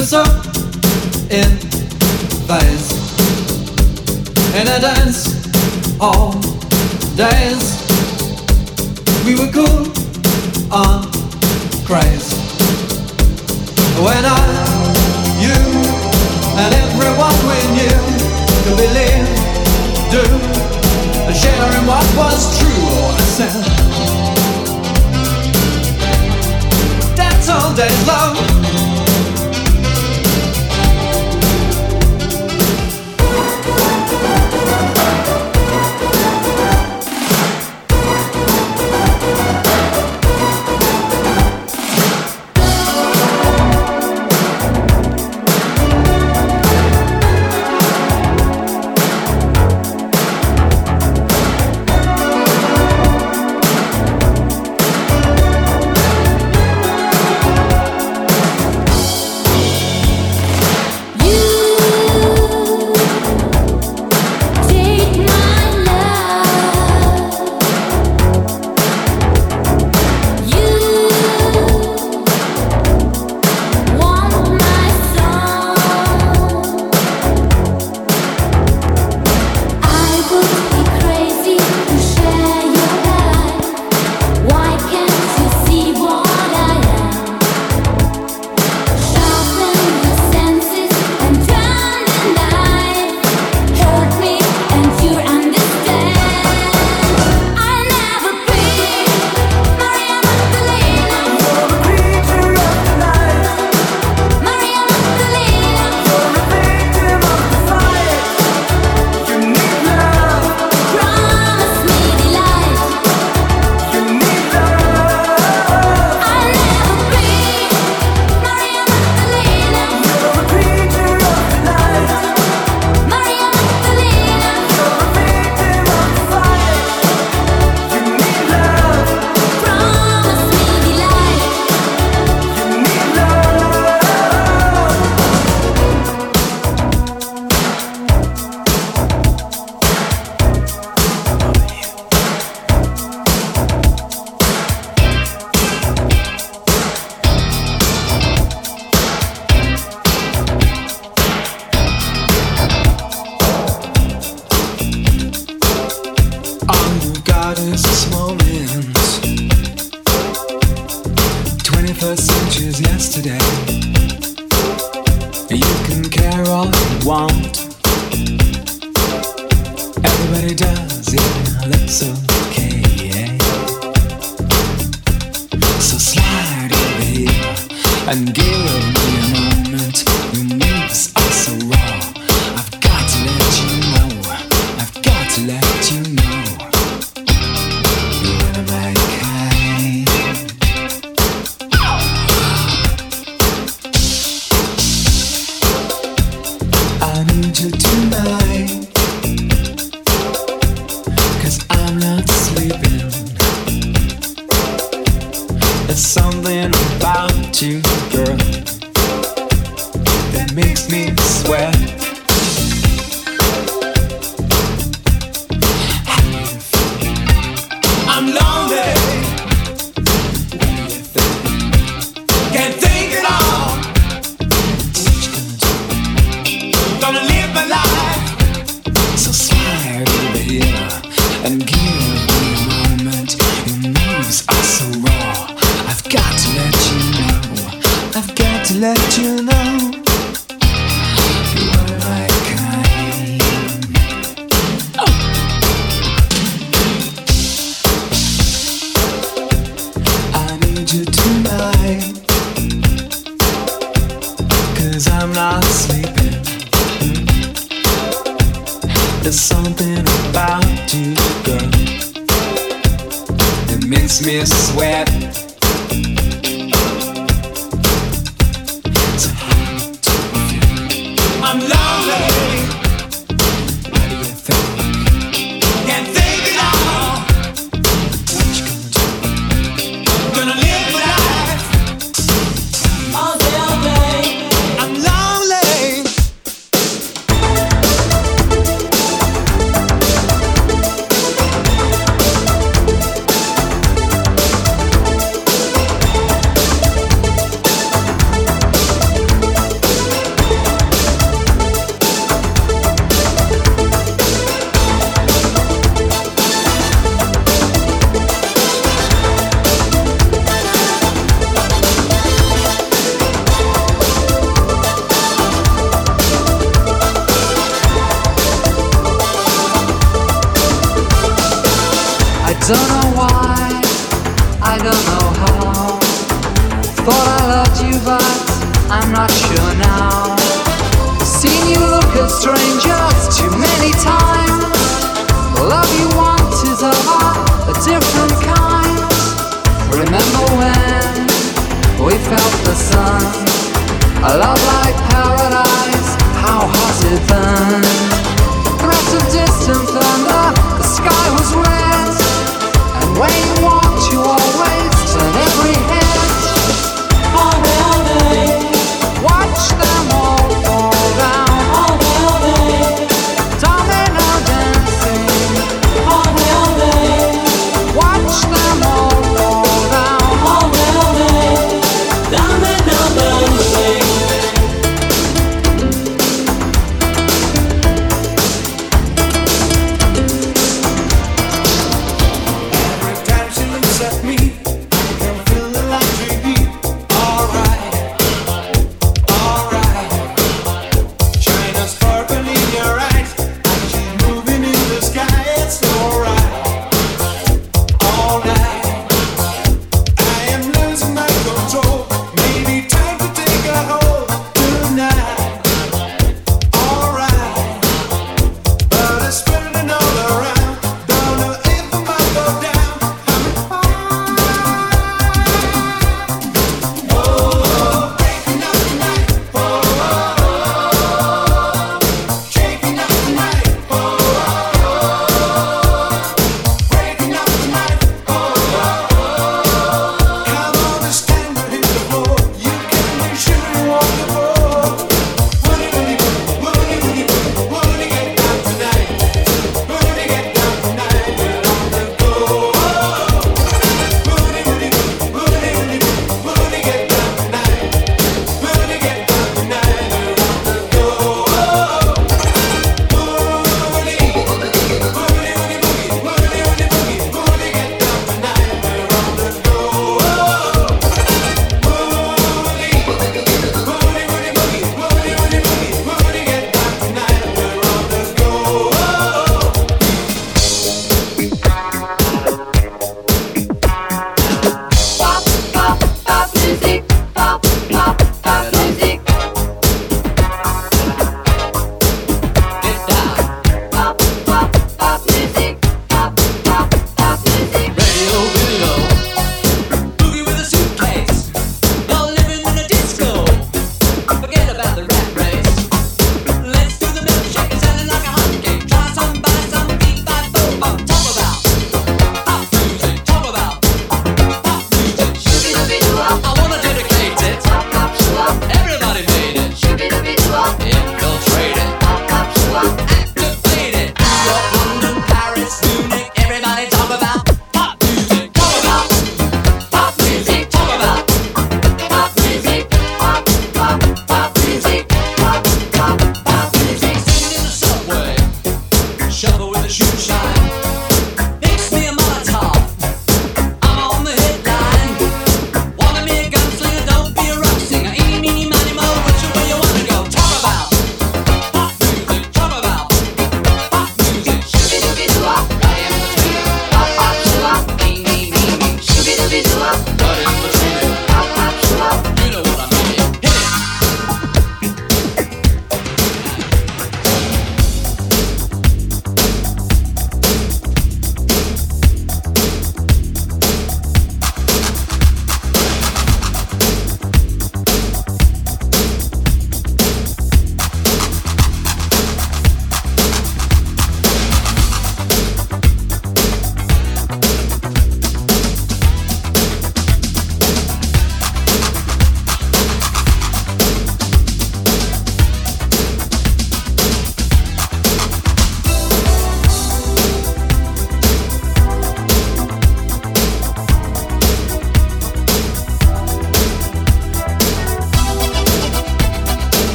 Professor in vase And a dance all days. We were cool on craze When I, you, and everyone we knew Could believe, do, and share in what was true I said. That's all days long There's something about you, girl, that makes me sweat.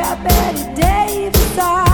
Got Bette Davis eyes.